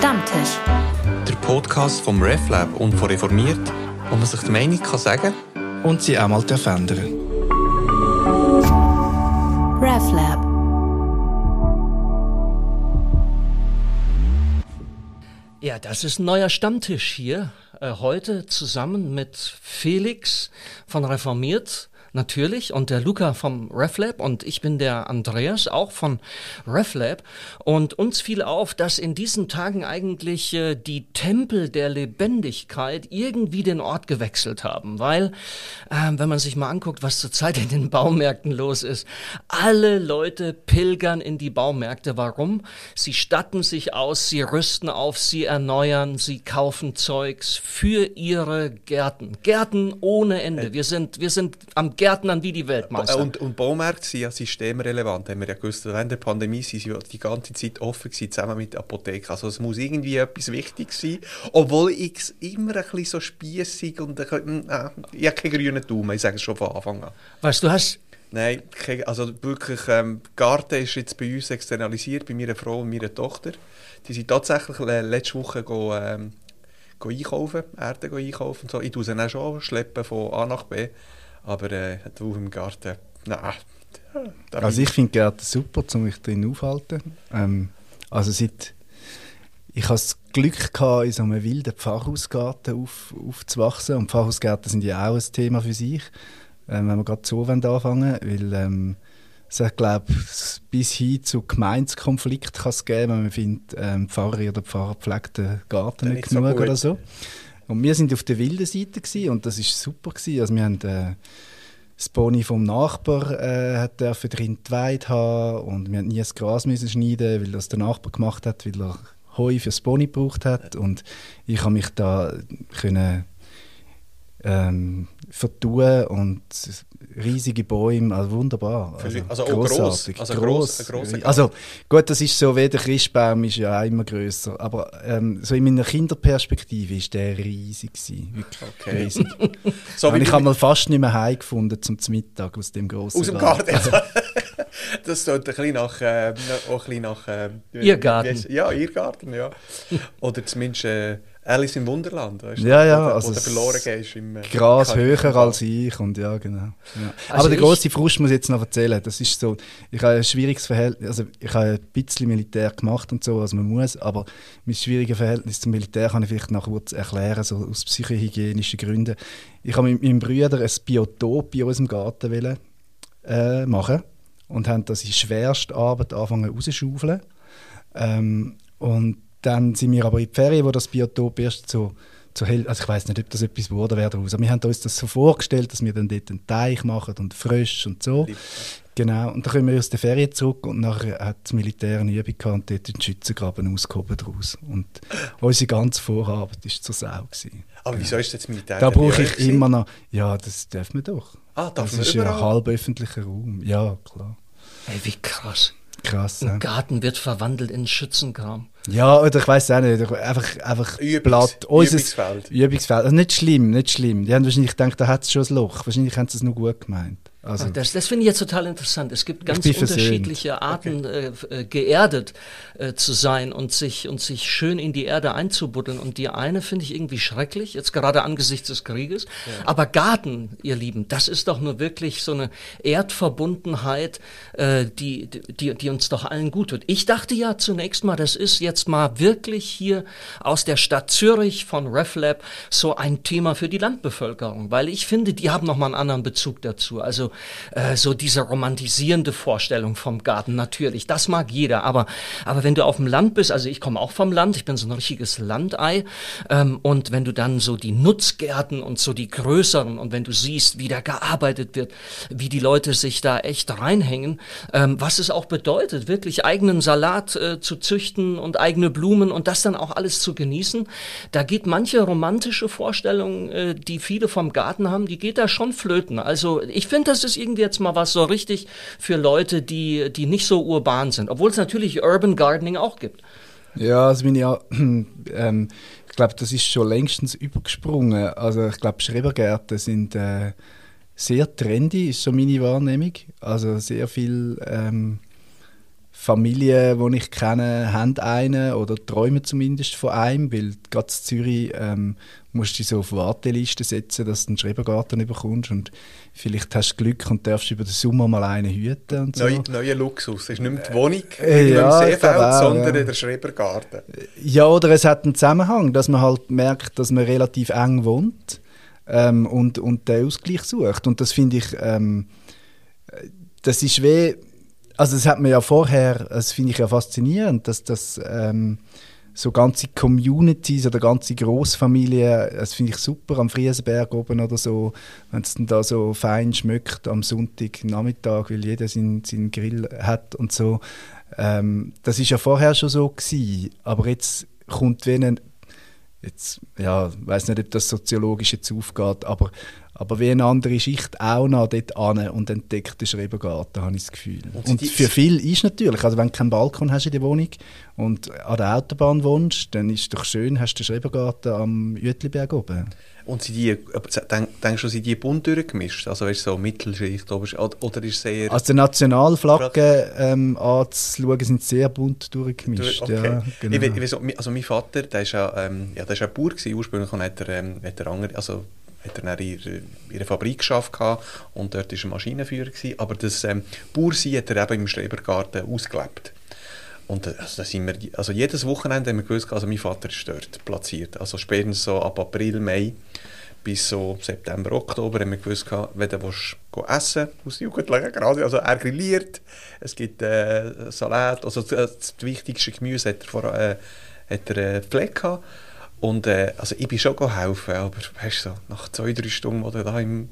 Stammtisch. Der Podcast vom RefLab und von Reformiert, wo man sich die Meinung kann sagen und sie auch mal verändern RefLab. Ja, das ist ein neuer Stammtisch hier. Äh, heute zusammen mit Felix von Reformiert natürlich und der Luca vom RefLab und ich bin der Andreas auch von RefLab und uns fiel auf, dass in diesen Tagen eigentlich äh, die Tempel der Lebendigkeit irgendwie den Ort gewechselt haben, weil äh, wenn man sich mal anguckt, was zurzeit in den Baumärkten los ist, alle Leute pilgern in die Baumärkte. Warum? Sie statten sich aus, sie rüsten auf, sie erneuern, sie kaufen Zeugs für ihre Gärten. Gärten ohne Ende. Wir sind, wir sind am Gärtnern wie die Weltmeister. Und, und Baumärkte sind ja systemrelevant, haben wir ja gewusst. Während der Pandemie sind sie die ganze Zeit offen gewesen, zusammen mit der Apotheke. Also es muss irgendwie etwas wichtig sein, obwohl ich es immer ein bisschen so spießig und ein bisschen, äh, ich habe keinen grünen Daumen, ich sage es schon von Anfang an. Weißt du, hast Nein, also wirklich, ähm, Garten ist jetzt bei uns externalisiert, bei meiner Frau und meiner Tochter. Die sind tatsächlich letzte Woche go, ähm, go einkaufen, Erde einkaufen und so. Ich tue sie dann schon schleppen von A nach B. Aber äh, du im Garten, nein. Also ich finde Gärten super, um mich drin aufzuhalten. Ähm, also seit ich hatte das Glück, gehabt, in so einem wilden Pfarrhausgarten auf, aufzuwachsen. Und Pfarrhausgärten sind ja auch ein Thema für sich, ähm, wenn wir gerade so anfangen weil ähm, es glaube bis hin zu Gemeinskonflikten kann es geben, wenn man findet, ähm, Pfarrer oder Pfarrer pflegt den Garten nicht genug so oder so. Und wir sind auf der wilden Seite gewesen, und das ist super gewesen. Also wir haben äh, das Pony vom Nachbar äh, hat drin die Weide haben und wir haben nie das Gras müssen schneiden, weil das der Nachbar gemacht hat, weil er Heu fürs Pony gebraucht hat und ich habe mich da können ähm, vertun und riesige Bäume, also wunderbar. Also, also großartig. Gross, also, gross, gross, also gut, das ist so, wie der Christbaum ist ja auch immer größer, aber ähm, so in meiner Kinderperspektive ist der riesig gewesen, wirklich okay. riesig. so ich habe mal fast nicht mehr heimgefunden zum Mittag aus dem großen Aus dem Garten. Das tut ein bisschen nach, äh, auch ein bisschen nach äh, Irrgarten. Ja, Irrgarten, ja. Oder zumindest äh, Alice im Wunderland, weißt du? Ja, ja. Wo, also verloren gehst im Gras höher als ich und ja, genau. Ja. Also Aber der große Frust muss ich jetzt noch erzählen. Das ist so, ich habe ein schwieriges Verhältnis, also ich habe ein bisschen Militär gemacht und so, was man muss, aber mein schwieriges Verhältnis zum Militär kann ich vielleicht noch kurz erklären, so aus psychohygienischen Gründen. Ich habe mit meinem Bruder ein Biotop in unserem Garten wollen, äh, machen und haben das in schwerster Arbeit angefangen rauszuschaufeln. Ähm, und dann sind wir aber in die Ferien, wo das Biotop erst so so hell, also ich weiß nicht, ob das etwas wurde wäre daraus. Aber wir haben uns das so vorgestellt, dass wir dann dort einen Teich machen und frisch und so. Lieb. Genau. Und dann kommen wir aus der Ferien zurück und nachher hat das Militär eine Übung gehabt und dort den Schützengraben ausgehoben daraus. Und unsere ganze Vorarbeit war zur Sau. Gewesen. Aber wieso ist das Militär Da brauche ich immer noch, ja, das darf man doch. Ah, darf das ist ja ein halb öffentlicher Raum. Ja, klar. Ey, wie krass. Krass. Ein ja. Garten wird verwandelt in Schützenkram. Ja, oder ich weiß auch nicht. Einfach, einfach Übungs, Blatt. Übungsfeld. Übungsfeld. Also nicht schlimm, nicht schlimm. Die haben wahrscheinlich gedacht, da hat es schon ein Loch. Wahrscheinlich haben sie es nur gut gemeint. Also, das das finde ich jetzt total interessant. Es gibt ganz unterschiedliche Arten, okay. äh, geerdet äh, zu sein und sich, und sich schön in die Erde einzubuddeln. Und die eine finde ich irgendwie schrecklich, jetzt gerade angesichts des Krieges. Ja. Aber Garten, ihr Lieben, das ist doch nur wirklich so eine Erdverbundenheit, äh, die, die, die uns doch allen gut tut. Ich dachte ja zunächst mal, das ist jetzt mal wirklich hier aus der Stadt Zürich von RefLab so ein Thema für die Landbevölkerung, weil ich finde, die haben nochmal einen anderen Bezug dazu. Also äh, so diese romantisierende Vorstellung vom Garten, natürlich, das mag jeder, aber, aber wenn du auf dem Land bist, also ich komme auch vom Land, ich bin so ein richtiges Landei, ähm, und wenn du dann so die Nutzgärten und so die größeren und wenn du siehst, wie da gearbeitet wird, wie die Leute sich da echt reinhängen, ähm, was es auch bedeutet, wirklich eigenen Salat äh, zu züchten und eigene Blumen und das dann auch alles zu genießen, da geht manche romantische Vorstellung, äh, die viele vom Garten haben, die geht da schon flöten. Also ich finde, das das ist irgendwie jetzt mal was so richtig für Leute, die, die nicht so urban sind. Obwohl es natürlich Urban Gardening auch gibt. Ja, also bin ja, ähm, ich glaube, das ist schon längstens übergesprungen. Also ich glaube, Schrebergärten sind äh, sehr trendy, ist so meine Wahrnehmung. Also sehr viel ähm, Familien, die ich kenne, haben einen oder träumen zumindest von einem, weil gerade in Zürich ähm, musst du dich so auf Warteliste setzen, dass du einen Schrebergarten bekommst und vielleicht hast du Glück und darfst über den Sommer mal einen hüten und so. Neue, neuer Luxus, es ist nicht mehr die Wohnung äh, ja, im Seefeld, auch, sondern ja. der Schrebergarten. Ja, oder es hat einen Zusammenhang, dass man halt merkt, dass man relativ eng wohnt ähm, und, und den Ausgleich sucht und das finde ich, ähm, das ist wie also das hat man ja vorher, das finde ich ja faszinierend, dass das ähm, so ganze Communities oder ganze Großfamilien, das finde ich super am Friesenberg oben oder so, wenn es dann da so fein schmeckt am Sonntagnachmittag, weil jeder seinen, seinen Grill hat und so. Ähm, das ist ja vorher schon so gewesen, aber jetzt kommt wie ein, jetzt, ja, weiß nicht, ob das soziologisch jetzt aufgeht, aber aber wie eine andere Schicht auch noch dort an und entdeckt den Schrebergarten, habe ich das Gefühl. Und, und für viele ist natürlich, also wenn du keinen Balkon hast in der Wohnung und an der Autobahn wohnst, dann ist es doch schön, hast du den Schrebergarten am Uetliberg oben. Und sind die, denkst du, sind die bunt durchgemischt? Also weißt du, so Mittelschicht, oder ist es eher... Also die Nationalflagge ähm, anzuschauen, sind sehr bunt durchgemischt, okay. ja, genau. ich, ich, also mein Vater, der ist ja, ähm, ja, der ist ja Bauer gewesen, ursprünglich und hat er, ähm, hat er andere, also hat er dann ihre, ihre Fabrik geschafft und dort war er Maschinenführer gewesen. Aber das ähm, Bauersein hat er eben im Strebergarten ausgelebt. Und äh, also, sind wir, also jedes Wochenende haben wir gewusst, also mein Vater ist dort platziert. Also spätestens so ab April, Mai bis so September, Oktober haben wir gewusst, wenn du willst, essen aus Jugendlichen gerade, also er grilliert, es gibt äh, Salat, also das, das wichtigste Gemüse hat er, vor, äh, hat er äh, Pflege gehabt. Und äh, also ich bin schon helfen, aber weißt so, nach zwei, drei Stunden, wo du da im,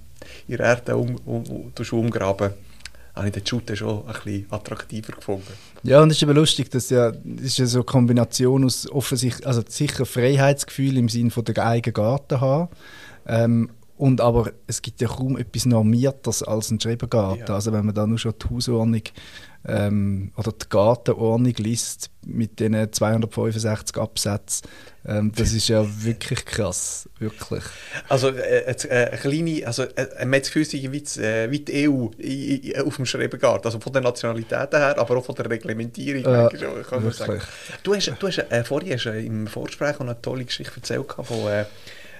in der Erde um, um, um, umgraben habe ich den Shooter schon ein bisschen attraktiver gefunden. Ja, und es ist aber lustig, dass ja, das ist ja so eine Kombination aus offensichtlich, also sicher Freiheitsgefühl im Sinne von der eigenen Garten haben, ähm, und aber es gibt ja kaum etwas Normiertes als ein Schrebergarten. Ja. Also wenn man da nur schon die Hausordnung ähm, oder die Gartenordnung liest mit den 265 Absätzen, ähm, das ist ja wirklich krass, wirklich. Also äh, äh, eine kleine, also äh, man hat das Gefühl, wie, äh, wie die EU auf dem Schrebergarten, also von der Nationalität her, aber auch von der Reglementierung. Kann man sagen. Du hast, du hast äh, vorhin hast, äh, im Vorgespräch eine tolle Geschichte erzählt von äh,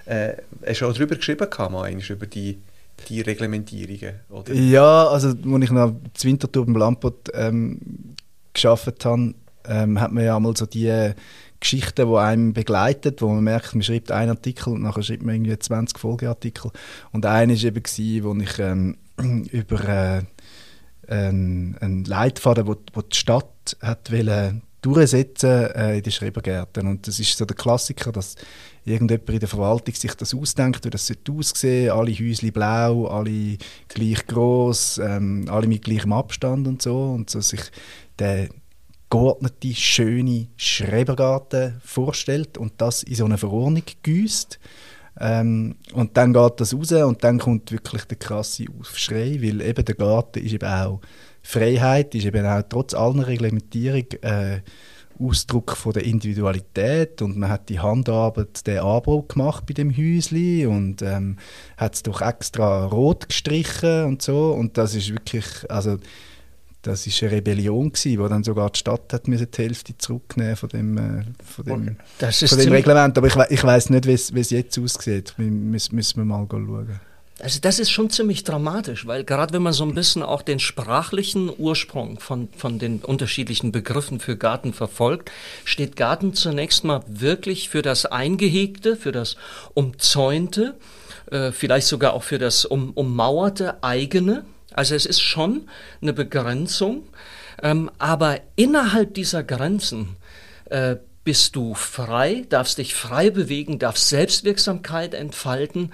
äh, hast du auch darüber geschrieben, mal, über die, die Reglementierungen? Oder? Ja, also als ich noch das Wintertour beim Lampot ähm, geschafft habe, ähm, hat man ja einmal so die Geschichten, die einem begleitet, wo man merkt, man schreibt einen Artikel und nachher schreibt man irgendwie 20 Folgeartikel. Und einer war eben, gewesen, wo ich ähm, über äh, einen, einen Leitfaden, wo, wo die Stadt hat wollen, durchsetzen äh, in den Schrebergärten. Und das ist so der Klassiker, dass irgendjemand in der Verwaltung sich das ausdenkt, wie das sollte aussehen, alle Häuschen blau, alle gleich groß, ähm, alle mit gleichem Abstand und so und so sich der geordnete, schöne Schrebergarten vorstellt und das in so eine Verordnung gießt. Ähm, und dann geht das raus und dann kommt wirklich der krasse Aufschrei, weil eben der Garten ist eben auch Freiheit, ist eben auch trotz aller Reglementierung äh, Ausdruck von der Individualität und man hat die Handarbeit den Anbau gemacht bei dem Häusli und ähm, hat es doch extra rot gestrichen und so und das ist wirklich, also das ist eine Rebellion gewesen, wo dann sogar die Stadt hat die Hälfte zurücknehmen von dem, äh, von dem, von dem Reglement. Aber ich, ich weiß nicht, wie es jetzt aussieht. Müssen, müssen wir mal schauen. Also das ist schon ziemlich dramatisch, weil gerade wenn man so ein bisschen auch den sprachlichen Ursprung von, von den unterschiedlichen Begriffen für Garten verfolgt, steht Garten zunächst mal wirklich für das Eingehegte, für das Umzäunte, äh, vielleicht sogar auch für das um, ummauerte eigene. Also es ist schon eine Begrenzung, ähm, aber innerhalb dieser Grenzen äh, bist du frei, darfst dich frei bewegen, darfst Selbstwirksamkeit entfalten,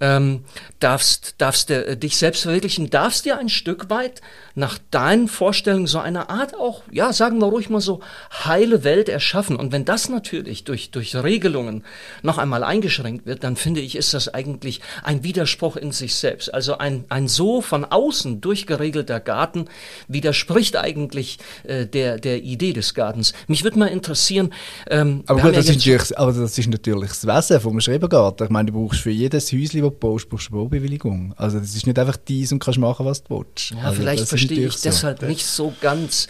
ähm, darfst, darfst äh, dich selbst verwirklichen, darfst dir ein Stück weit nach deinen Vorstellungen so eine Art auch, ja, sagen wir ruhig mal so, heile Welt erschaffen. Und wenn das natürlich durch, durch Regelungen noch einmal eingeschränkt wird, dann finde ich, ist das eigentlich ein Widerspruch in sich selbst. Also ein, ein so von außen durchgeregelter Garten widerspricht eigentlich äh, der, der Idee des Gartens. Mich würde mal interessieren, Ähm, aber gut, das, ist aber das ist natürlich das Wesen vom Schrebergarten. Ich meine, du brauchst für jedes Häuschen, das du baust, brauchst du eine Baubewilligung. Also das ist nicht einfach dies und kannst machen, was du willst. Ja, also, vielleicht verstehe ich so. deshalb nicht so ganz,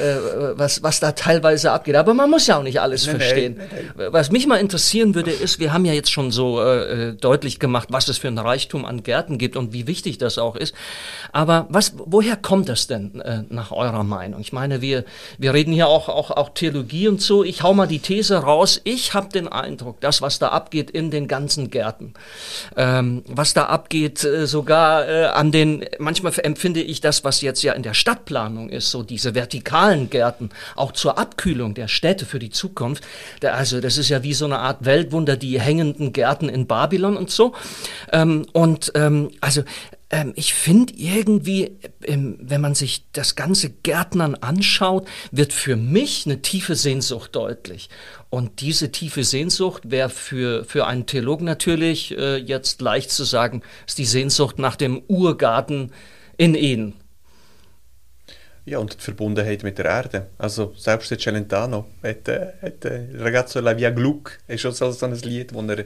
äh, was, was da teilweise abgeht. Aber man muss ja auch nicht alles nein, verstehen. Nein, was mich mal interessieren würde, ist, wir haben ja jetzt schon so äh, deutlich gemacht, was es für ein Reichtum an Gärten gibt und wie wichtig das auch ist. Aber was, woher kommt das denn äh, nach eurer Meinung? Ich meine, wir, wir reden hier auch, auch, auch Theologie und so. Ich hau mal die These raus. Ich habe den Eindruck, das, was da abgeht in den ganzen Gärten, ähm, was da abgeht, äh, sogar äh, an den, manchmal empfinde ich das, was jetzt ja in der Stadtplanung ist, so diese vertikalen Gärten, auch zur Abkühlung der Städte für die Zukunft. Da, also das ist ja wie so eine Art Weltwunder, die hängenden Gärten in Babylon und so. Ähm, und ähm, also ähm, ich finde irgendwie, ähm, wenn man sich das ganze Gärtnern anschaut, wird für mich eine tiefe Sehnsucht deutlich. Und diese tiefe Sehnsucht wäre für, für einen Theologen natürlich äh, jetzt leicht zu sagen, ist die Sehnsucht nach dem Urgarten in Eden. Ja, und die Verbundenheit mit der Erde. Also selbst der Celentano hat, äh, hat äh, Ragazzo La Via Gluck, ist schon so, ein Lied, wo er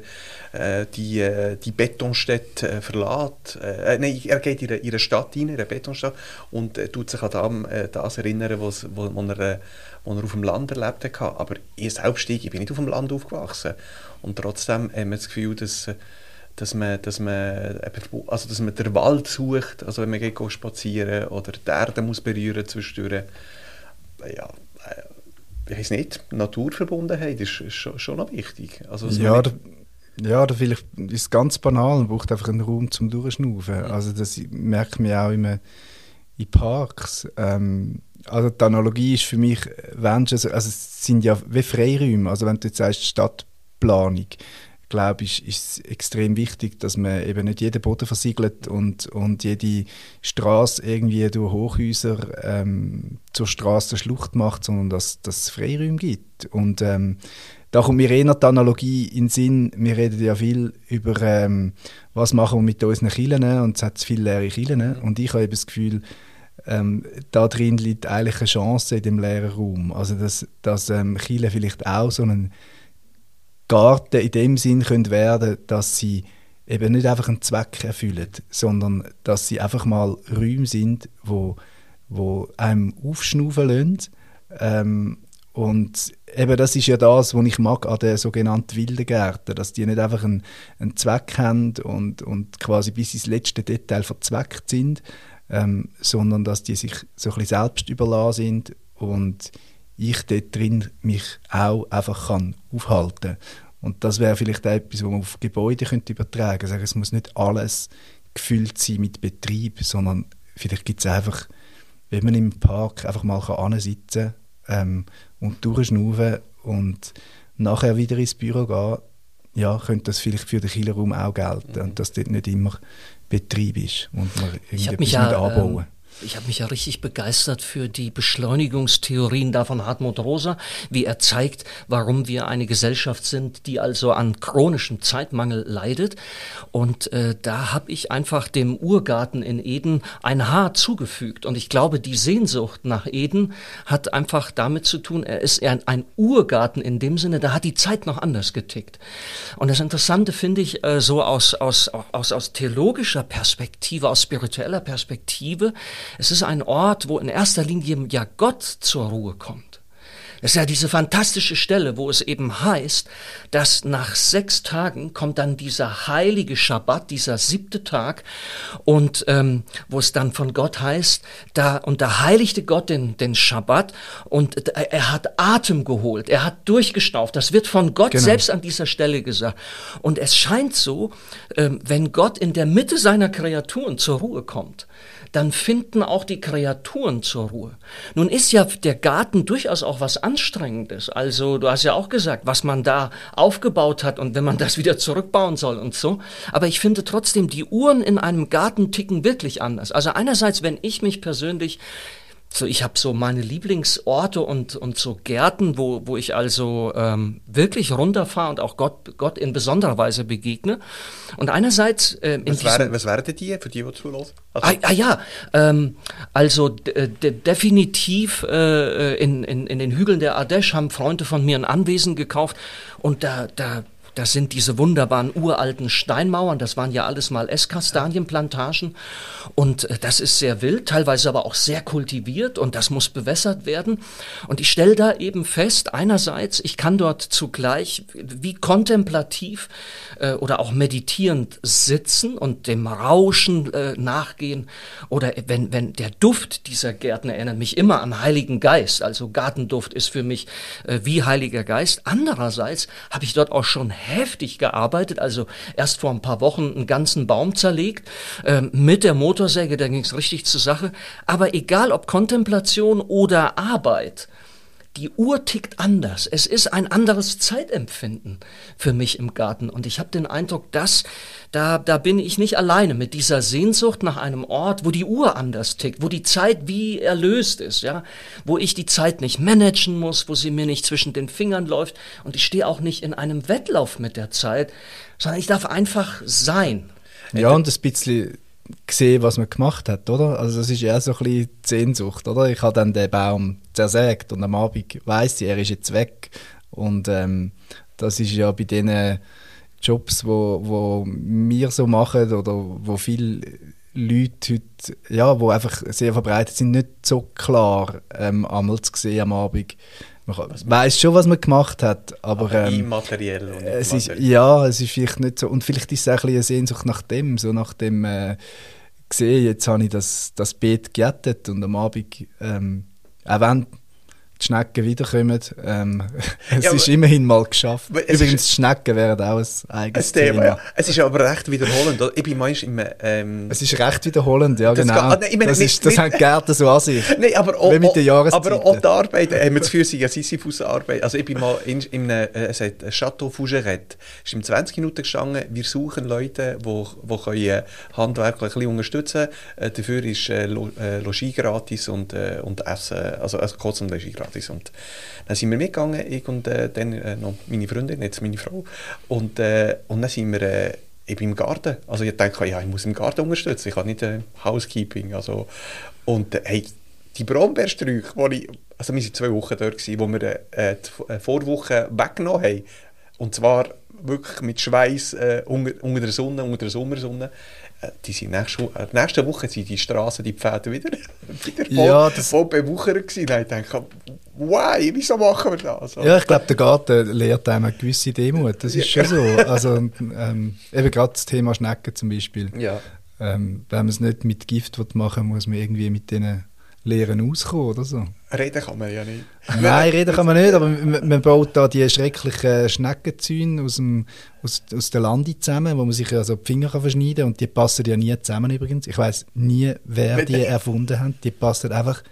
äh, die, äh, die Betonstätte äh, verlässt. Äh, nein, er geht in ihre Stadt rein, in eine Betonstadt, und äh, tut sich an das, äh, das erinnern, was, wo, wo, er, wo er auf dem Land erlebt hat. Aber ich selbst, ich bin nicht auf dem Land aufgewachsen. Und trotzdem haben wir das Gefühl, dass dass man, dass man, also dass man den Wald sucht, also wenn man geht spazieren oder die Erde muss berühren zwischendurch. Ja, äh, ich weiß nicht, Naturverbundenheit ist, ist schon, schon noch wichtig. Also, ja, ja, da vielleicht ist es ganz banal, man braucht einfach einen Raum zum Durchschnaufen. Ja. Also das merkt man auch immer in Parks. Ähm, also die Analogie ist für mich, wenn also es sind ja wie Freiräume, also wenn du jetzt sagst Stadtplanung, glaube ich, ist es extrem wichtig, dass man eben nicht jeden Boden versiegelt und, und jede Straße irgendwie durch Hochhäuser ähm, zur Straßenschlucht macht, sondern dass, dass es Freiräume gibt. Und ähm, da kommt mir eher die Analogie in den Sinn, wir reden ja viel über, ähm, was machen wir mit unseren Kirchen und es hat viele leere Kirchen und ich habe eben das Gefühl, ähm, da drin liegt eigentlich eine Chance in dem leeren Raum. Also dass, dass ähm, Kirchen vielleicht auch so einen Garten in dem Sinn können werden, dass sie eben nicht einfach einen Zweck erfüllen, sondern dass sie einfach mal Räume sind, wo, wo einem aufschnaufen lassen. Ähm, und eben das ist ja das, was ich mag an den sogenannten wilden Gärten, dass die nicht einfach einen, einen Zweck haben und, und quasi bis ins letzte Detail verzweckt sind, ähm, sondern dass die sich so ein bisschen selbst überlassen sind und ich dort drin mich auch einfach kann aufhalten Und das wäre vielleicht auch etwas, was man auf Gebäude könnte übertragen könnte. Also es muss nicht alles gefüllt sein mit Betrieb, sondern vielleicht gibt es einfach, wenn man im Park einfach mal ansitzen kann ähm, und durchschnaufen und nachher wieder ins Büro gehen, ja, könnte das vielleicht für den Killerraum auch gelten mhm. und dass dort nicht immer Betrieb ist und man irgendetwas ja, anbauen. Ähm ich habe mich ja richtig begeistert für die Beschleunigungstheorien da von Hartmut Rosa, wie er zeigt, warum wir eine Gesellschaft sind, die also an chronischem Zeitmangel leidet. Und äh, da habe ich einfach dem Urgarten in Eden ein Haar zugefügt. Und ich glaube, die Sehnsucht nach Eden hat einfach damit zu tun, er ist eher ein Urgarten in dem Sinne, da hat die Zeit noch anders getickt. Und das Interessante finde ich äh, so aus, aus, aus, aus theologischer Perspektive, aus spiritueller Perspektive, es ist ein Ort, wo in erster Linie ja Gott zur Ruhe kommt. Es ist ja diese fantastische Stelle, wo es eben heißt, dass nach sechs Tagen kommt dann dieser heilige Schabbat, dieser siebte Tag, und ähm, wo es dann von Gott heißt, da und da heiligte Gott den, den Schabbat und er hat Atem geholt, er hat durchgeschnauft. Das wird von Gott genau. selbst an dieser Stelle gesagt. Und es scheint so, ähm, wenn Gott in der Mitte seiner Kreaturen zur Ruhe kommt, dann finden auch die Kreaturen zur Ruhe. Nun ist ja der Garten durchaus auch was Anstrengendes. Also du hast ja auch gesagt, was man da aufgebaut hat und wenn man das wieder zurückbauen soll und so. Aber ich finde trotzdem, die Uhren in einem Garten ticken wirklich anders. Also einerseits, wenn ich mich persönlich so, ich habe so meine Lieblingsorte und, und so Gärten, wo, wo ich also ähm, wirklich runterfahre und auch Gott, Gott in besonderer Weise begegne. Und einerseits... Äh, was, wären, was wären die für die, die zuhören? Also ah, ah ja, ähm, also definitiv äh, in, in, in den Hügeln der Ardèche haben Freunde von mir ein Anwesen gekauft und da, da das sind diese wunderbaren uralten Steinmauern, das waren ja alles mal Esskastanienplantagen und äh, das ist sehr wild, teilweise aber auch sehr kultiviert und das muss bewässert werden. Und ich stelle da eben fest, einerseits, ich kann dort zugleich wie kontemplativ äh, oder auch meditierend sitzen und dem Rauschen äh, nachgehen oder wenn, wenn der Duft dieser Gärten erinnert mich immer an Heiligen Geist, also Gartenduft ist für mich äh, wie Heiliger Geist. Andererseits habe ich dort auch schon heftig gearbeitet, also erst vor ein paar Wochen einen ganzen Baum zerlegt, äh, mit der Motorsäge, da ging es richtig zur Sache. Aber egal ob Kontemplation oder Arbeit, die Uhr tickt anders. Es ist ein anderes Zeitempfinden für mich im Garten. Und ich habe den Eindruck, dass da, da bin ich nicht alleine mit dieser Sehnsucht nach einem Ort, wo die Uhr anders tickt, wo die Zeit wie erlöst ist, ja, wo ich die Zeit nicht managen muss, wo sie mir nicht zwischen den Fingern läuft. Und ich stehe auch nicht in einem Wettlauf mit der Zeit, sondern ich darf einfach sein. Ja, und ein bisschen gesehen, was man gemacht hat, oder? Also das ist eher so ein bisschen Sehnsucht, oder? Ich habe dann den Baum zersägt und am Abend weiss ich, er ist jetzt weg. Und ähm, das ist ja bei den Jobs, wo, wo wir so machen oder wo viele Leute heute, ja, wo einfach sehr verbreitet sind, nicht so klar ähm, einmal zu sehen am Abend. Man weiß schon, was man gemacht hat, aber, aber ähm, immateriell. Und es ist, ja, es ist vielleicht nicht so. Und vielleicht ist es auch ein eine Sehnsucht nach dem, so nach dem äh, gesehen, jetzt habe ich das, das Beet gejettet und am Abend, ähm, auch wenn die Schnecken wiederkommen. Ähm, es ja, ist immerhin mal geschafft. Übrigens, ist, Schnecken wären auch ein eigenes Thema. Thema. Es ist aber recht wiederholend. Ich bin manchmal im... Ähm, es ist recht wiederholend, ja das genau. Kann, ah, nein, meine, das, nicht, ist, das nicht, haben Gärten so an sich. Nein, aber auch, mit den aber auch die Arbeit, äh, wir zu führen sind ja Sisyphus-Arbeit. Also ich bin mal in, in einem, äh, es heißt Chateau Fougeret. ist in 20 Minuten gestanden, wir suchen Leute, die können, äh, handwerklich ein bisschen unterstützen können. Äh, dafür ist äh, äh, Logis gratis und, und Essen, also, also Kotzen und Logis gratis gratis. Und dann sind wir mitgegangen, ich und äh, dann äh, noch meine Freundin, jetzt meine Frau. Und, äh, und dann sind wir äh, eben im Garten. Also ich dachte, ja, ich muss im Garten unterstützen, ich kann nicht äh, Housekeeping. Also, und äh, hey, die Brombeersträuche, wo ich, also wir waren zwei Wochen dort, gewesen, wo wir äh, die Vorwoche weggenommen haben. Und zwar wirklich mit Schweiß äh, unter, unter, der Sonne, unter der Sommersonne. Äh, die sind nächste, äh, nächste Woche sind die Straßen, die Pferde wieder, wieder voll, ja, das voll bewuchert gewesen. Ich denke, why, wieso machen wir das? Ja, ich glaube, der Garten lehrt einem eine gewisse Demut. Das ist schon so. Also, ähm, eben gerade das Thema Schnecken zum Beispiel. Ja. Ähm, wenn man es nicht mit Gift machen will, muss man irgendwie mit denen Lehren auskommen oder so. Reden kann man ja nicht. Nein, reden kann man nicht, aber man, man baut da die schrecklichen Schneckenzäune aus, dem, aus, aus der Lande zusammen, wo man sich also die Finger kann verschneiden kann und die passen ja nie zusammen übrigens. Ich weiß nie, wer die erfunden hat. Die passen einfach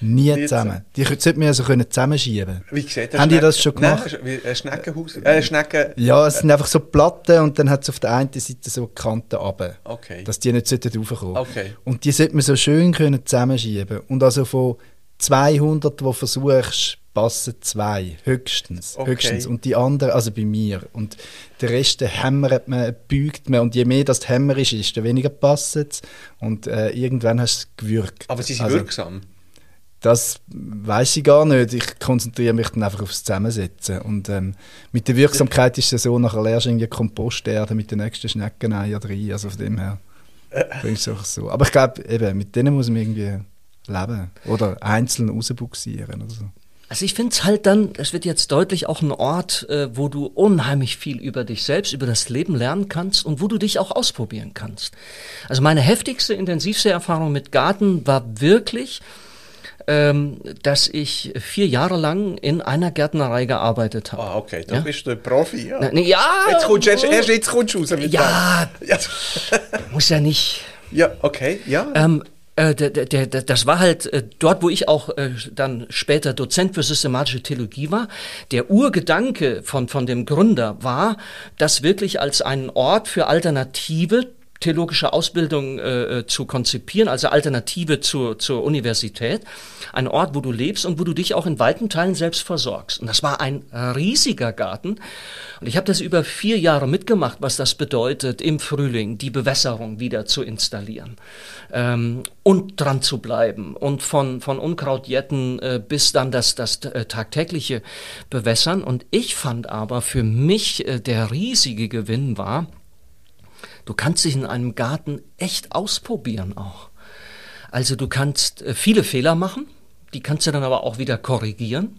Nie, Nie zusammen. Die sollten wir also können zusammenschieben Wie gesagt, Haben die das schon gemacht? Nein, ein Schneckenhaus? Äh, Schnecken... Ja, es sind einfach so Platten und dann hat es auf der einen Seite so Kanten runter. Okay. Dass die nicht raufkommen okay. Und die sollte man so schön können zusammenschieben Und also von 200, die versuchst, passen zwei, höchstens, okay. höchstens. Und die anderen, also bei mir. Und der Rest, den hämmert man, bügt man. Und je mehr das Hämmer ist, desto weniger passt es. Und äh, irgendwann hast du es gewürgt. Aber sie sind also, wirksam? Das weiß ich gar nicht. Ich konzentriere mich dann einfach aufs Zusammensetzen. Und ähm, mit der Wirksamkeit ist es so, nachher lernst du irgendwie Komposterde mit den nächsten Schneckeneier rein. Also von dem her bringst du so. Aber ich glaube, eben, mit denen muss man irgendwie leben. Oder einzeln rausbuxieren oder so. Also ich finde es halt dann, es wird jetzt deutlich auch ein Ort, äh, wo du unheimlich viel über dich selbst, über das Leben lernen kannst und wo du dich auch ausprobieren kannst. Also meine heftigste, intensivste Erfahrung mit Garten war wirklich, ähm, dass ich vier Jahre lang in einer Gärtnerei gearbeitet habe. Ah, okay, da ja? bist du ein Profi, ja. Na, na, ja. Jetzt kommst du, erst, erst jetzt kommst du raus mit Ja, ja. muss ja nicht. Ja, okay, ja. Ähm, äh, der, der, der, das war halt äh, dort, wo ich auch äh, dann später Dozent für systematische Theologie war. Der Urgedanke von, von dem Gründer war, das wirklich als einen Ort für Alternative theologische Ausbildung äh, äh, zu konzipieren, also Alternative zur, zur Universität. Ein Ort, wo du lebst und wo du dich auch in weiten Teilen selbst versorgst. Und das war ein riesiger Garten. Und ich habe das über vier Jahre mitgemacht, was das bedeutet, im Frühling die Bewässerung wieder zu installieren ähm, und dran zu bleiben und von, von Unkrautjetten äh, bis dann das, das äh, tagtägliche Bewässern. Und ich fand aber für mich äh, der riesige Gewinn war, Du kannst dich in einem Garten echt ausprobieren auch. Also du kannst äh, viele Fehler machen, die kannst du dann aber auch wieder korrigieren.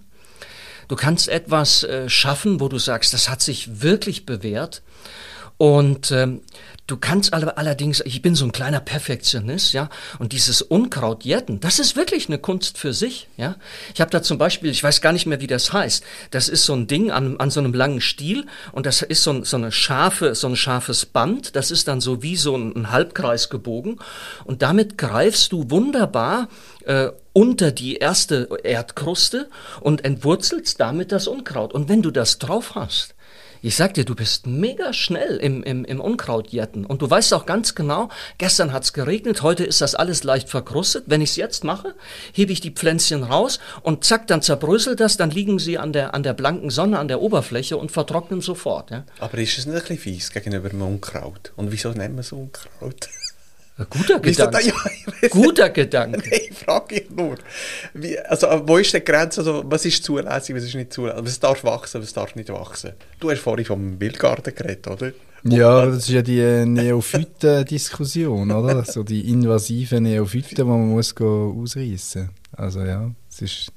Du kannst etwas äh, schaffen, wo du sagst, das hat sich wirklich bewährt. Und ähm, Du kannst aber allerdings, ich bin so ein kleiner Perfektionist, ja, und dieses Unkraut jäten, das ist wirklich eine Kunst für sich, ja. Ich habe da zum Beispiel, ich weiß gar nicht mehr, wie das heißt. Das ist so ein Ding an, an so einem langen Stiel und das ist so, so eine scharfe, so ein scharfes Band. Das ist dann so wie so ein, ein Halbkreis gebogen und damit greifst du wunderbar äh, unter die erste Erdkruste und entwurzelst damit das Unkraut. Und wenn du das drauf hast, ich sag dir, du bist mega schnell im, im, im Unkrautjetten. Und du weißt auch ganz genau, gestern hat's geregnet, heute ist das alles leicht verkrustet. Wenn ich's jetzt mache, hebe ich die Pflänzchen raus und zack, dann zerbröselt das, dann liegen sie an der, an der blanken Sonne, an der Oberfläche und vertrocknen sofort. Ja. Aber ist es nicht ein bisschen fies gegenüber dem Unkraut? Und wieso nennen wir es Unkraut? Guter Gedanke. Da, ja, Guter Gedanke. Ich frage ich nur. Wie, also, wo ist die Grenze? Also, was ist zulässig, was ist nicht zulässig? Was darf wachsen, was darf nicht wachsen? Du hast vorhin vom Wildgarten geredet, oder? Ja, das ist ja die äh, Neophyten-Diskussion, oder? So die invasiven Neophyten, die man muss ausreißen muss. Also ja, es ist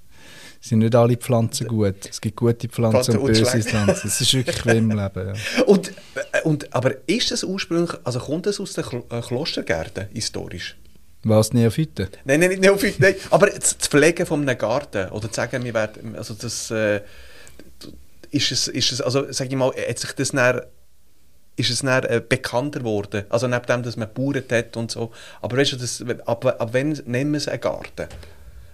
sind nicht alle Pflanzen gut. Es gibt gute Pflanzen und böse Pflanzen. Es ist wirklich wie im Leben. Ja. Und, äh, und, aber ist das ursprünglich, also kommt das aus den äh, Klostergärten historisch? Was, Neophyten? Nein, nein, nicht Neophyten, nein. Aber das Pflegen von einem Garten oder zu sagen, wir werden, also das, äh, ist es, ist es, also sag ich mal, hat sich das dann, ist es dann äh, bekannter geworden? Also neben dem, dass man Bauern hat und so. Aber weißt du, das, ab, ab wann nennen wir es einen Garten?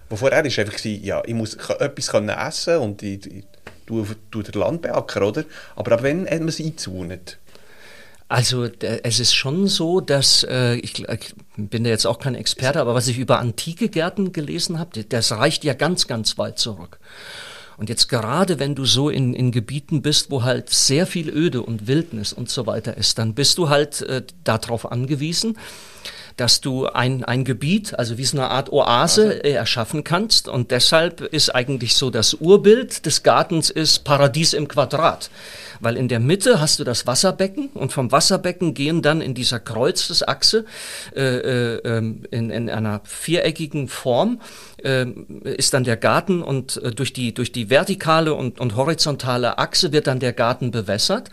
Wo vorher war einfach, ja, ich muss etwas können essen und ich, ich, tue, tue den Land beackern, oder? Aber ab wann hat man es eingezäunt? Also es ist schon so, dass äh, ich, ich bin da jetzt auch kein Experte, aber was ich über antike Gärten gelesen habe, das reicht ja ganz, ganz weit zurück. Und jetzt gerade, wenn du so in, in Gebieten bist, wo halt sehr viel Öde und Wildnis und so weiter ist, dann bist du halt äh, darauf angewiesen, dass du ein, ein Gebiet, also wie so eine Art Oase äh, erschaffen kannst. Und deshalb ist eigentlich so das Urbild des Gartens ist Paradies im Quadrat. Weil in der Mitte hast du das Wasserbecken und vom Wasserbecken gehen dann in dieser Kreuzesachse äh, äh, ähm, in, in einer viereckigen Form äh, ist dann der Garten und äh, durch, die, durch die vertikale und, und horizontale Achse wird dann der Garten bewässert.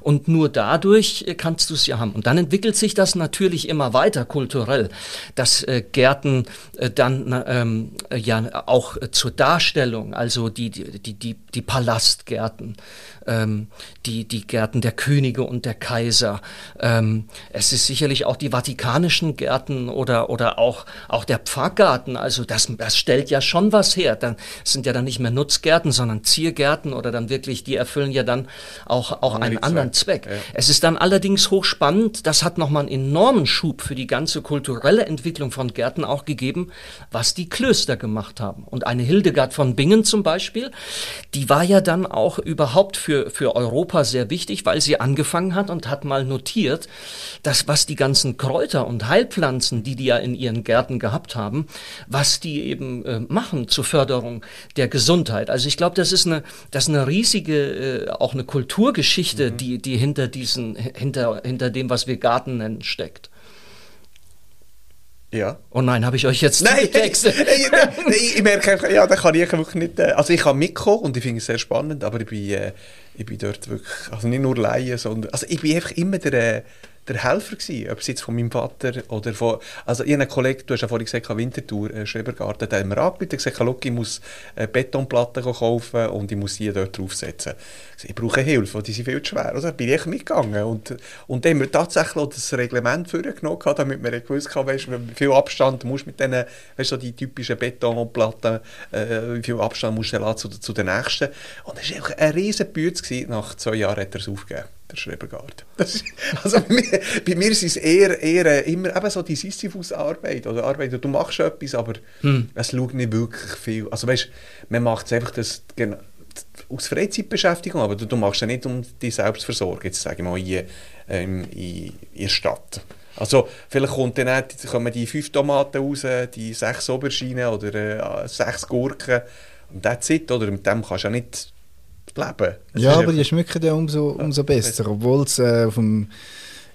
Und nur dadurch äh, kannst du es ja haben. Und dann entwickelt sich das natürlich immer weiter kulturell, dass äh, Gärten äh, dann ähm, ja auch äh, zur Darstellung, also die, die, die, die Palastgärten, ähm, die, die Gärten der Könige und der Kaiser. Ähm, es ist sicherlich auch die vatikanischen Gärten oder, oder auch, auch der Pfarrgarten. Also das, das stellt ja schon was her. Dann sind ja dann nicht mehr Nutzgärten, sondern Ziergärten oder dann wirklich, die erfüllen ja dann auch, auch einen anderen Zweck. Ja. Es ist dann allerdings hochspannend. Das hat nochmal einen enormen Schub für die ganze kulturelle Entwicklung von Gärten auch gegeben, was die Klöster gemacht haben. Und eine Hildegard von Bingen zum Beispiel, die war ja dann auch überhaupt für, für Europa sehr wichtig, weil sie angefangen hat und hat mal notiert, dass was die ganzen Kräuter und Heilpflanzen, die die ja in ihren Gärten gehabt haben, was die eben äh, machen zur Förderung der Gesundheit. Also ich glaube, das ist eine, das ist eine riesige, äh, auch eine Kulturgeschichte, mhm. die, die hinter diesen, hinter, hinter dem, was wir Garten nennen, steckt. Ja. Oh nein, habe ich euch jetzt Nein, Texte? ich, ich merke, ja, da kann ich wirklich nicht. Äh, also ich kann mitkommen und ich finde es sehr spannend, aber ich bin, äh, ich bin dort wirklich, also nicht nur Laien, sondern, also ich bin einfach immer der, äh, der Helfer gewesen, ob es jetzt von meinem Vater oder von, also ich habe Kollegen, du hast ja vorhin gesagt, Winterthur, äh, Schrebergarten, der hat mir angebieten, gesagt, Look, ich muss äh, Betonplatten kaufen und ich muss sie dort draufsetzen. Ich brauche Hilfe, die sind viel zu schwer. Also bin ich mitgegangen und, und dann haben wir tatsächlich auch das Reglement vorgenommen, damit wir gewusst haben, weißt, wie viel Abstand musst mit diesen, weißt, so die typischen Betonplatten, äh, wie viel Abstand musst du zu, zu den nächsten. Und das war einfach ein riesen Bütze, nach zwei Jahren hat er es aufgegeben. Der Schrebergarten. Ist, also bei mir, bei mir ist es eher, eher immer eben so die Sisyphus-Arbeit. Oder Arbeit, du machst etwas, aber hm. es schaut nicht wirklich viel. Also weißt, man macht es einfach das, aus Freizeitbeschäftigung, aber du, du machst es nicht um die Selbstversorgung, jetzt sage ich mal, hier ähm, in, in der Stadt. Also vielleicht kommt dann auch, kommen die fünf Tomaten raus, die sechs Auberginen oder äh, sechs Gurken und that's it, oder? Mit dem kannst du ja nicht leben. Das ja, aber die schmecken ja umso, umso besser, obwohl es äh, in,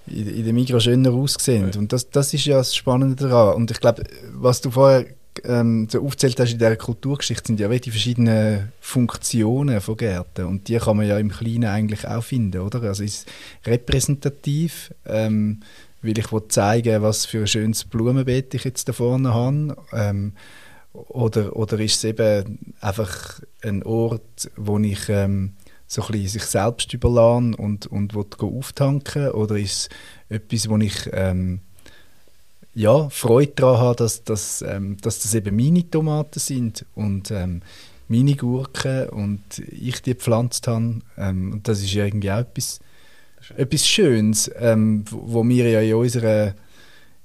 in den Mikro schöner aussehen. Ja. Und das, das ist ja das Spannende daran. Und ich glaube, was du vorher ähm, so aufzählt hast in dieser Kulturgeschichte, sind ja die verschiedenen Funktionen von Gärten. Und die kann man ja im Kleinen eigentlich auch finden, oder? Also ist repräsentativ, ähm, weil ich zeigen was für ein schönes Blumenbeet ich jetzt da vorne habe. Ähm, oder, oder ist es eben einfach ein Ort, wo ich ähm, so ein bisschen sich selbst überlasse und, und auftanken? Oder ist es etwas, wo ich ähm, ja, Freude daran habe, dass, dass, ähm, dass das eben meine Tomaten sind und ähm, meine Gurken und ich die gepflanzt habe. Ähm, und das ist irgendwie auch etwas, etwas Schönes, ähm, wo wir ja in unserer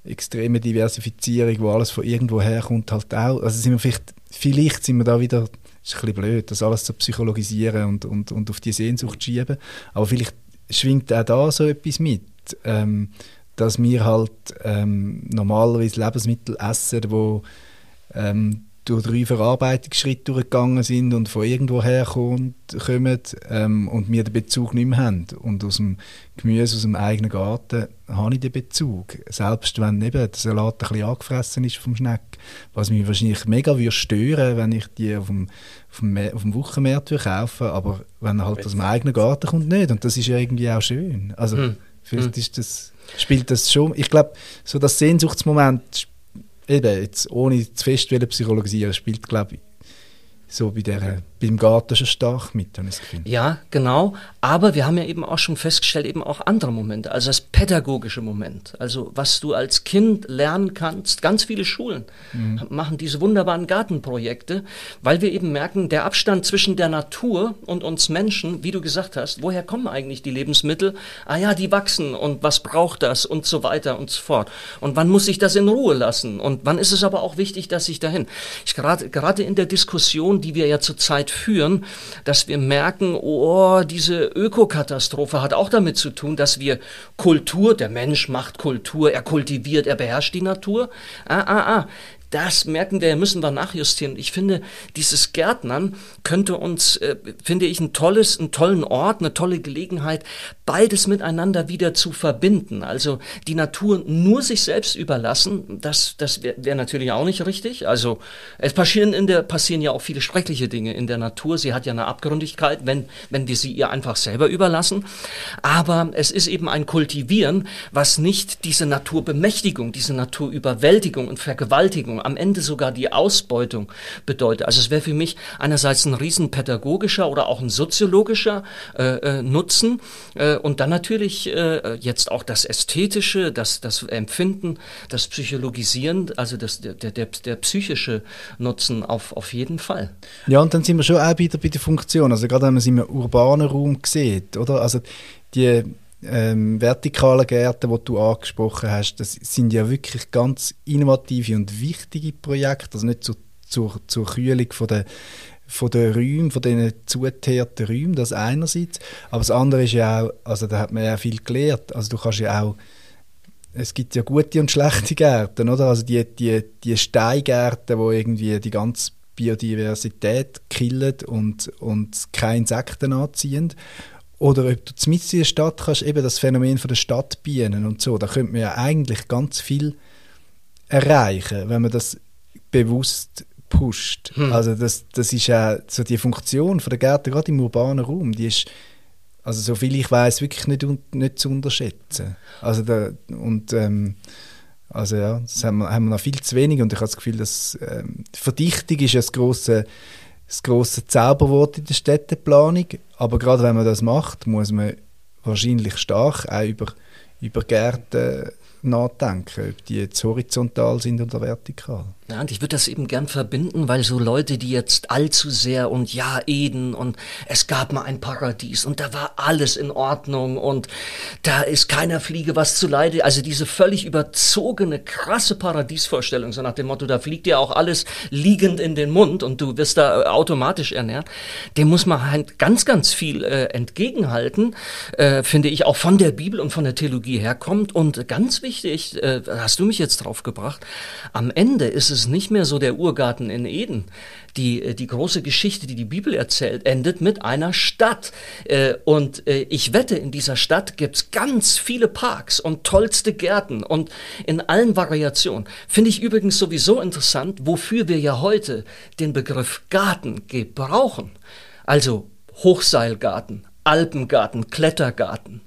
extreme Diversifizierung, wo alles von irgendwo herkommt, halt auch. Also sind wir vielleicht, vielleicht sind wir da wieder, ist ein bisschen blöd, das alles zu psychologisieren und, und, und auf die Sehnsucht zu schieben, aber vielleicht schwingt auch da so etwas mit, ähm, dass wir halt ähm, normalerweise Lebensmittel essen, wo ähm, durch drei Verarbeitungsschritte durchgegangen sind und von irgendwo herkommen ähm, und wir den Bezug nicht mehr haben. Und aus dem Gemüse aus dem eigenen Garten habe ich den Bezug. Selbst wenn eben der Salat ein bisschen angefressen ist vom Schneck, was mich wahrscheinlich mega würde stören, wenn ich die auf dem, auf dem, auf dem Wochenmarkt kaufe, aber wenn er halt aus dem eigenen Garten kommt, nicht. Und das ist ja irgendwie auch schön. Also hm. vielleicht hm. ist das, spielt das schon, ich glaube, so das Sehnsuchtsmoment eben, jetzt ohne zu fest psychologisieren, spielt, glaube ich, so bei der, beim Garten schon stark mit, habe ich das Gefühl. Ja, genau. Aber wir haben ja eben auch schon festgestellt, eben auch andere Momente. Also das pädagogische Moment. Also was du als Kind lernen kannst. Ganz viele Schulen mhm. machen diese wunderbaren Gartenprojekte, weil wir eben merken, der Abstand zwischen der Natur und uns Menschen, wie du gesagt hast, woher kommen eigentlich die Lebensmittel? Ah ja, die wachsen und was braucht das und so weiter und so fort. Und wann muss ich das in Ruhe lassen? Und wann ist es aber auch wichtig, dass ich dahin? Ich gerade, gerade in der Diskussion, die wir ja zurzeit führen, dass wir merken, oh, diese Ökokatastrophe hat auch damit zu tun, dass wir Kultur, der Mensch macht Kultur, er kultiviert, er beherrscht die Natur. Ah, ah, ah das merken wir, müssen wir nachjustieren. Ich finde, dieses Gärtnern könnte uns, äh, finde ich, ein tolles, einen tollen Ort, eine tolle Gelegenheit, beides miteinander wieder zu verbinden. Also die Natur nur sich selbst überlassen, das, das wäre wär natürlich auch nicht richtig. Also es passieren in der, passieren ja auch viele schreckliche Dinge in der Natur. Sie hat ja eine Abgründigkeit, wenn, wenn wir sie ihr einfach selber überlassen. Aber es ist eben ein Kultivieren, was nicht diese Naturbemächtigung, diese Naturüberwältigung und Vergewaltigung am Ende sogar die Ausbeutung bedeutet. Also es wäre für mich einerseits ein riesen pädagogischer oder auch ein soziologischer äh, äh, Nutzen äh, und dann natürlich äh, jetzt auch das Ästhetische, das, das Empfinden, das Psychologisieren, also das, der, der, der psychische Nutzen auf, auf jeden Fall. Ja, und dann sind wir schon auch wieder bei der Funktion. Also gerade wenn man es im urbanen Raum sieht, oder? Also die ähm, vertikalen Gärten, die du angesprochen hast, das sind ja wirklich ganz innovative und wichtige Projekte, also nicht zur, zur, zur Kühlung von der von den Räumen, von diesen zugeteerten Räumen, das einerseits, aber das andere ist ja auch, also da hat man ja viel gelernt, also du kannst ja auch es gibt ja gute und schlechte Gärten, oder? Also die, die, die Steingärten, wo irgendwie die ganze Biodiversität killen und, und keine Insekten anziehen. Oder ob du mitten in der Stadt kannst, eben das Phänomen von der Stadtbienen und so, da könnte man ja eigentlich ganz viel erreichen, wenn man das bewusst pusht. Hm. Also das, das ist ja so die Funktion von der Gärten, gerade im urbanen Raum, die ist, also so viel ich weiß, wirklich nicht, nicht zu unterschätzen. Also da, und ähm, also ja, das haben wir, haben wir noch viel zu wenig und ich habe das Gefühl, dass ähm, Verdichtung ist ja das große das große Zauberwort in der Städteplanung. Aber gerade wenn man das macht, muss man wahrscheinlich stark auch über, über Gärten nachdenken, ob die jetzt horizontal sind oder vertikal. Ja, und ich würde das eben gern verbinden, weil so Leute, die jetzt allzu sehr und ja, Eden und es gab mal ein Paradies und da war alles in Ordnung und da ist keiner Fliege was zu leide. Also diese völlig überzogene, krasse Paradiesvorstellung, so nach dem Motto, da fliegt dir auch alles liegend in den Mund und du wirst da automatisch ernährt, dem muss man halt ganz, ganz viel äh, entgegenhalten, äh, finde ich, auch von der Bibel und von der Theologie herkommt. Und ganz wichtig, äh, hast du mich jetzt drauf gebracht, am Ende ist es nicht mehr so der Urgarten in Eden. Die, äh, die große Geschichte, die die Bibel erzählt, endet mit einer Stadt. Äh, und äh, ich wette, in dieser Stadt gibt's ganz viele Parks und tollste Gärten und in allen Variationen. Finde ich übrigens sowieso interessant, wofür wir ja heute den Begriff Garten gebrauchen. Also Hochseilgarten, Alpengarten, Klettergarten.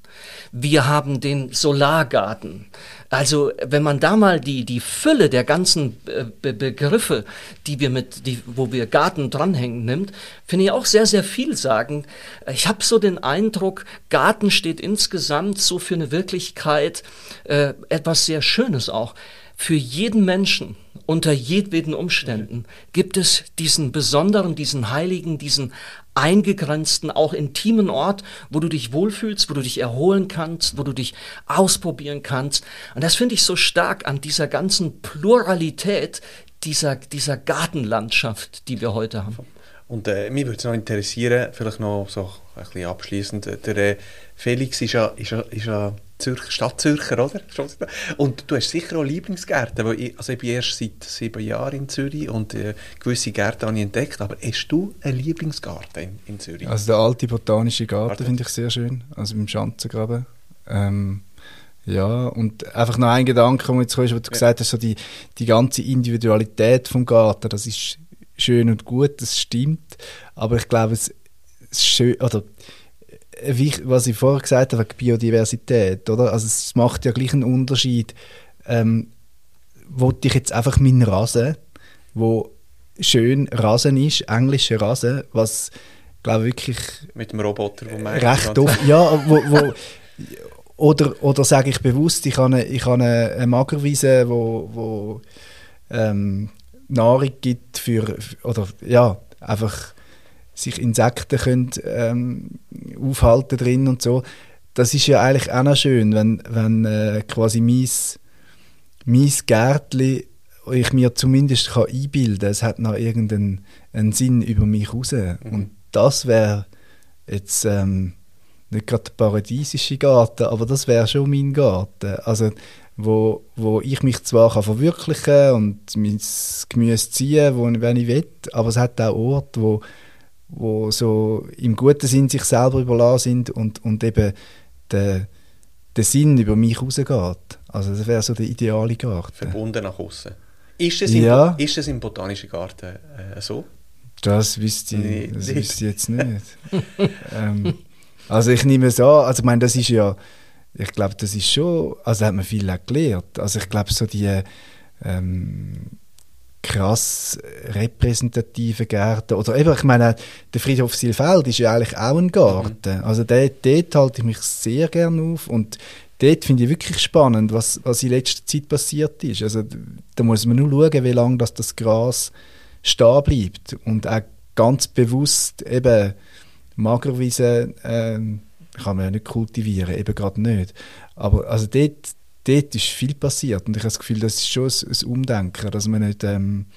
Wir haben den Solargarten. Also, wenn man da mal die, die Fülle der ganzen äh, Be Begriffe, die wir mit, die, wo wir Garten dranhängen, nimmt, finde ich auch sehr, sehr viel sagen. Ich habe so den Eindruck, Garten steht insgesamt so für eine Wirklichkeit äh, etwas sehr Schönes auch. Für jeden Menschen unter jedweden Umständen gibt es diesen besonderen, diesen heiligen, diesen eingegrenzten, auch intimen Ort, wo du dich wohlfühlst, wo du dich erholen kannst, wo du dich ausprobieren kannst. Und das finde ich so stark an dieser ganzen Pluralität dieser, dieser Gartenlandschaft, die wir heute haben. Und äh, mich würde es noch interessieren, vielleicht noch so ein bisschen abschließend, der äh, Felix ist ja, ist ja, ist ja Zürcher, Stadtzürcher, oder? Und du hast sicher auch Lieblingsgärten, weil ich, also ich bin erst seit sieben Jahren in Zürich und äh, gewisse Gärten habe ich entdeckt, aber hast du einen Lieblingsgarten in, in Zürich? Also der alte botanische Garten finde ich sehr schön, also im Schanzengraben. Ähm, ja, und einfach noch ein Gedanke, wo jetzt kommst, wo du ja. gesagt hast, so die, die ganze Individualität vom Garten, das ist schön und gut, das stimmt, aber ich glaube, es, es schön, oder was ich vorher gesagt habe, Biodiversität, oder? Also es macht ja gleich einen Unterschied. Ähm, wollte ich jetzt einfach meinen Rasen, wo schön Rasen ist, englischer Rasen, was glaube wirklich mit dem Roboter, wo man recht oft, ja, wo, wo oder oder sage ich bewusst, ich habe eine, ich habe eine Magerwiese, wo, wo ähm, Nahrung gibt für oder ja einfach sich Insekten können, ähm, aufhalten drin und so. Das ist ja eigentlich auch noch schön, wenn, wenn äh, quasi mein, mein Gärtchen ich mir zumindest kann einbilden kann, es hat noch irgendeinen Sinn über mich raus. Mhm. Und das wäre jetzt ähm, nicht gerade der paradiesische Garten, aber das wäre schon mein Garten. Also, wo, wo ich mich zwar kann verwirklichen und mein Gemüse ziehen, wo, wenn ich will, aber es hat auch Orte, wo wo so im guten Sinn sich selber überlassen sind und, und eben der, der Sinn über mich rausgeht. Also das wäre so der ideale Garten. Verbunden nach außen. Ist es, ja. im, ist es im Botanischen Garten äh, so? Das wüsste ich, das wüsste ich jetzt nicht. ähm, also ich nehme es an, also ich meine, das ist ja, ich glaube, das ist schon, also hat man viel gelernt. Also ich glaube, so die ähm, krass repräsentative Gärten. Oder eben, ich meine, der Friedhof Silfeld ist ja eigentlich auch ein Garten. Mhm. Also dort, dort halte ich mich sehr gerne auf und dort finde ich wirklich spannend, was, was in letzter Zeit passiert ist. Also da muss man nur schauen, wie lange das, das Gras stehen bleibt und auch ganz bewusst eben Magerwiesen äh, kann man ja nicht kultivieren, eben gerade nicht. Aber also dort, dort ist viel passiert und ich habe das Gefühl, das ist schon ein, ein Umdenken, dass man nicht ähm,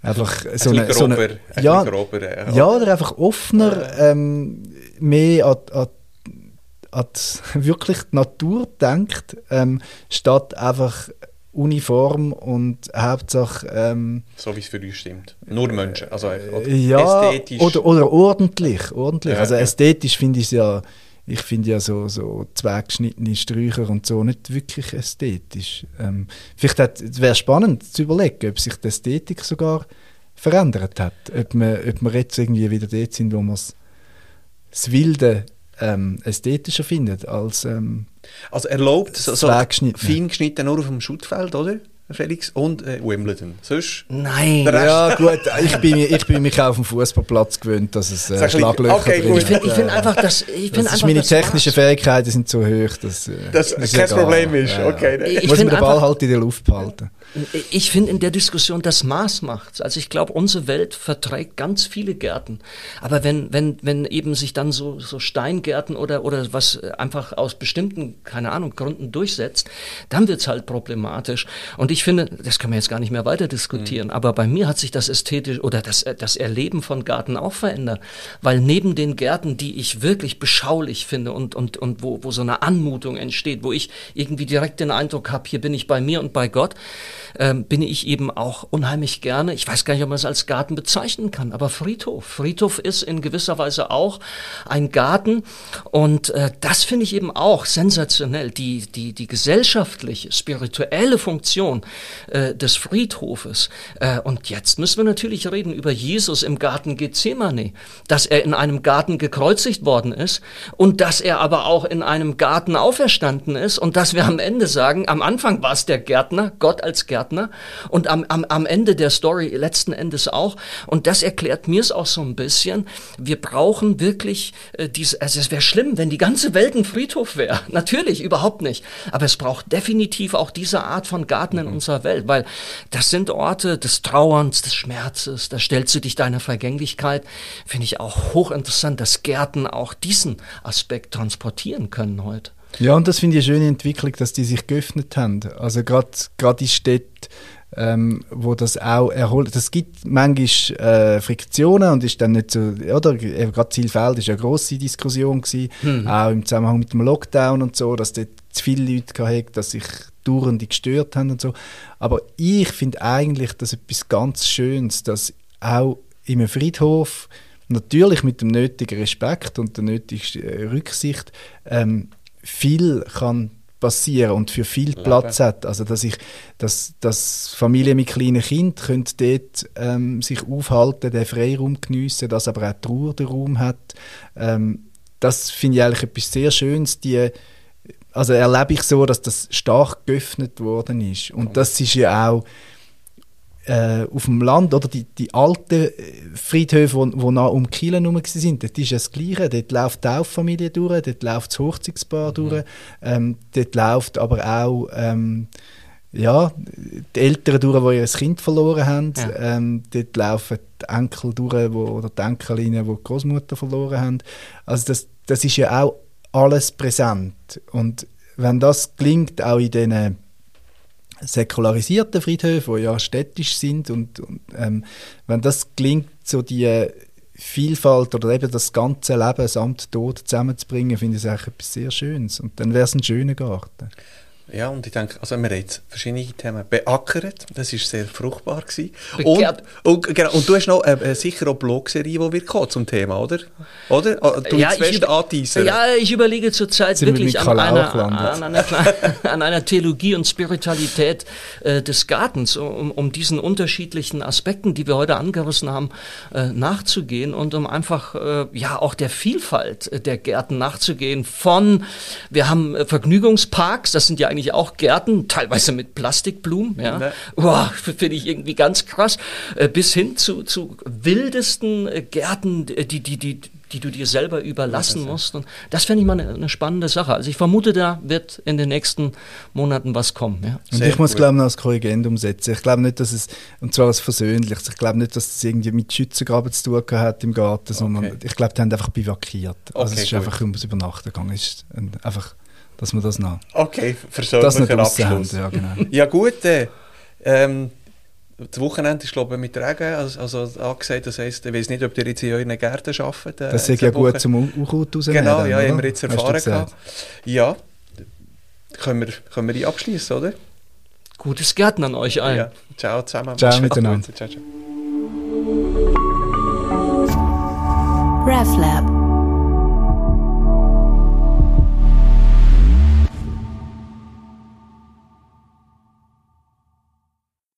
einfach so ein eine, so eine, ja, grober, ja. ja, oder einfach offener ähm, mehr an, an, an wirklich die Natur denkt, ähm, statt einfach uniform und Hauptsache ähm, so wie es für uns stimmt. Nur Menschen also oder ja ästhetisch. oder, oder ordentlich ordentlich. Ja, also ästhetisch finde ich es ja ich finde ja so, so zweckgeschnittene Sträucher und so nicht wirklich ästhetisch. Ähm, vielleicht wäre es spannend zu überlegen, ob sich die Ästhetik sogar verändert hat. Ob wir, ob wir jetzt irgendwie wieder dort sind, wo wir das Wilde ähm, ästhetischer findet als ähm, Also erlaubt, so, so fein geschnitten nur auf dem Schuttfeld, oder? Felix, und äh, Wimbledon. Sonst? Nein. Ja, gut, ich bin, ich bin mich auf dem Fußballplatz gewöhnt, dass es äh, Schlaglöcher okay, drin Ich finde find einfach, dass. Ich find das einfach, meine das technischen Fähigkeiten sind so hoch, dass äh, Das ist kein egal. Problem ist. Ja. Okay, ne? Ich Muss find den Ball einfach- halt in der Luft behalten. Ich finde in der Diskussion das Maß macht's. Also ich glaube, unsere Welt verträgt ganz viele Gärten. Aber wenn, wenn, wenn eben sich dann so, so Steingärten oder, oder was einfach aus bestimmten, keine Ahnung, Gründen durchsetzt, dann wird's halt problematisch. Und ich finde, das können wir jetzt gar nicht mehr weiter diskutieren, aber bei mir hat sich das ästhetisch oder das, das Erleben von Garten auch verändert. Weil neben den Gärten, die ich wirklich beschaulich finde und, und, und wo, wo so eine Anmutung entsteht, wo ich irgendwie direkt den Eindruck habe, hier bin ich bei mir und bei Gott, ähm, bin ich eben auch unheimlich gerne, ich weiß gar nicht, ob man es als Garten bezeichnen kann, aber Friedhof. Friedhof ist in gewisser Weise auch ein Garten und äh, das finde ich eben auch sensationell. Die, die, die gesellschaftliche, spirituelle Funktion äh, des Friedhofes. Äh, und jetzt müssen wir natürlich reden über Jesus im Garten Gethsemane, dass er in einem Garten gekreuzigt worden ist und dass er aber auch in einem Garten auferstanden ist und dass wir am Ende sagen, am Anfang war es der Gärtner, Gott als Gärtner und am, am, am Ende der Story letzten Endes auch. Und das erklärt mir es auch so ein bisschen. Wir brauchen wirklich äh, diese, also es wäre schlimm, wenn die ganze Welt ein Friedhof wäre. Natürlich, überhaupt nicht. Aber es braucht definitiv auch diese Art von Garten in unserer Welt, weil das sind Orte des Trauerns, des Schmerzes, da stellst du dich deiner Vergänglichkeit. Finde ich auch hochinteressant, dass Gärten auch diesen Aspekt transportieren können heute. Ja, und das finde ich eine schöne Entwicklung, dass die sich geöffnet haben. Also gerade in Städten, ähm, wo das auch erholt. Es gibt manchmal äh, Friktionen und ist dann nicht so, oder? Eben Gerade Zielfeld ist ja eine grosse Diskussion gewesen, auch im Zusammenhang mit dem Lockdown und so, dass dort zu viele Leute hatten, dass sich Dauernde gestört haben und so. Aber ich finde eigentlich das etwas ganz Schönes, dass auch einem Friedhof natürlich mit dem nötigen Respekt und der nötigen äh, Rücksicht ähm, viel kann passieren und für viel Platz hat. Also dass ich, dass, dass Familien mit kleinen Kindern können dort ähm, sich aufhalten, den Freiraum geniessen, dass aber auch die Ruhe den Raum hat. Ähm, das finde ich eigentlich etwas sehr Schönes. Die, also erlebe ich so, dass das stark geöffnet worden ist. Und das ist ja auch äh, auf dem Land, oder die, die alten äh, Friedhöfe, wo, wo nah um Kiel herum sind, dort ist ja das Gleiche. Dort läuft die Tauffamilie durch, dort läuft das Hochzeitspaar durch, ähm, dort läuft aber auch ähm, ja, die Eltern durch, die ihr Kind verloren haben. Ja. Ähm, dort laufen die Enkel durch, wo, oder die Enkelinnen, die die Großmutter verloren haben. Also das, das ist ja auch alles präsent. Und wenn das gelingt, auch in diesen säkularisierten Friedhöfen, die ja städtisch sind, und, und ähm, wenn das gelingt, so die Vielfalt oder eben das ganze Leben samt Tod zusammenzubringen, finde ich es eigentlich etwas sehr Schönes. Und dann wäre es ein schöner Garten. Ja, und ich denke, also wir haben jetzt verschiedene Themen beackert. Das war sehr fruchtbar. Gewesen. Und, und, genau, und du hast noch äh, äh, sicher auch Blogserie, die wird kommen zum Thema, oder? Oder? Ah, Du Ja, ich anteasern. Ja, ich überlege zurzeit wir wirklich an einer, an, einer, an einer Theologie und Spiritualität äh, des Gartens, um, um diesen unterschiedlichen Aspekten, die wir heute angerissen haben, äh, nachzugehen und um einfach äh, ja auch der Vielfalt der Gärten nachzugehen. Von, wir haben äh, Vergnügungsparks, das sind ja eigentlich auch Gärten, teilweise mit Plastikblumen, ja. Ne. Finde ich irgendwie ganz krass, äh, bis hin zu, zu wildesten äh, Gärten, die, die, die, die du dir selber überlassen musst. Und das fände ich mal eine, eine spannende Sache. Also ich vermute, da wird in den nächsten Monaten was kommen. Ja. Und Sehr ich muss, gut. glaube ich, noch das Korrigendum setzen. Ich glaube nicht, dass es, und zwar als Versöhnliches, ich glaube nicht, dass es irgendwie mit Schützengraben zu tun gehabt hat im Garten, sondern Okay. ich glaube, die haben einfach bivakiert. Also Okay, es ist gut. einfach ums Übernachten gegangen. Es ist ein, einfach, dass wir das noch, Okay, das versöhnlicher draussen haben. Abschluss. Ja, genau. Ja gut, äh, ähm, das Wochenende ist glaube ich mit Regen also, also angesagt, das heisst, ich weiß nicht, ob ihr jetzt in euren Gärten arbeitet. Äh, Das ist ja gut Woche. zum U- Unkraut rausnehmen. Genau, ja, oder? haben wir jetzt erfahren. Ja, können wir, können wir die abschließen, oder? Gutes Gärten an euch allen. Ja. Ciao zusammen. Ciao gut. miteinander. Ciao, ciao. RefLab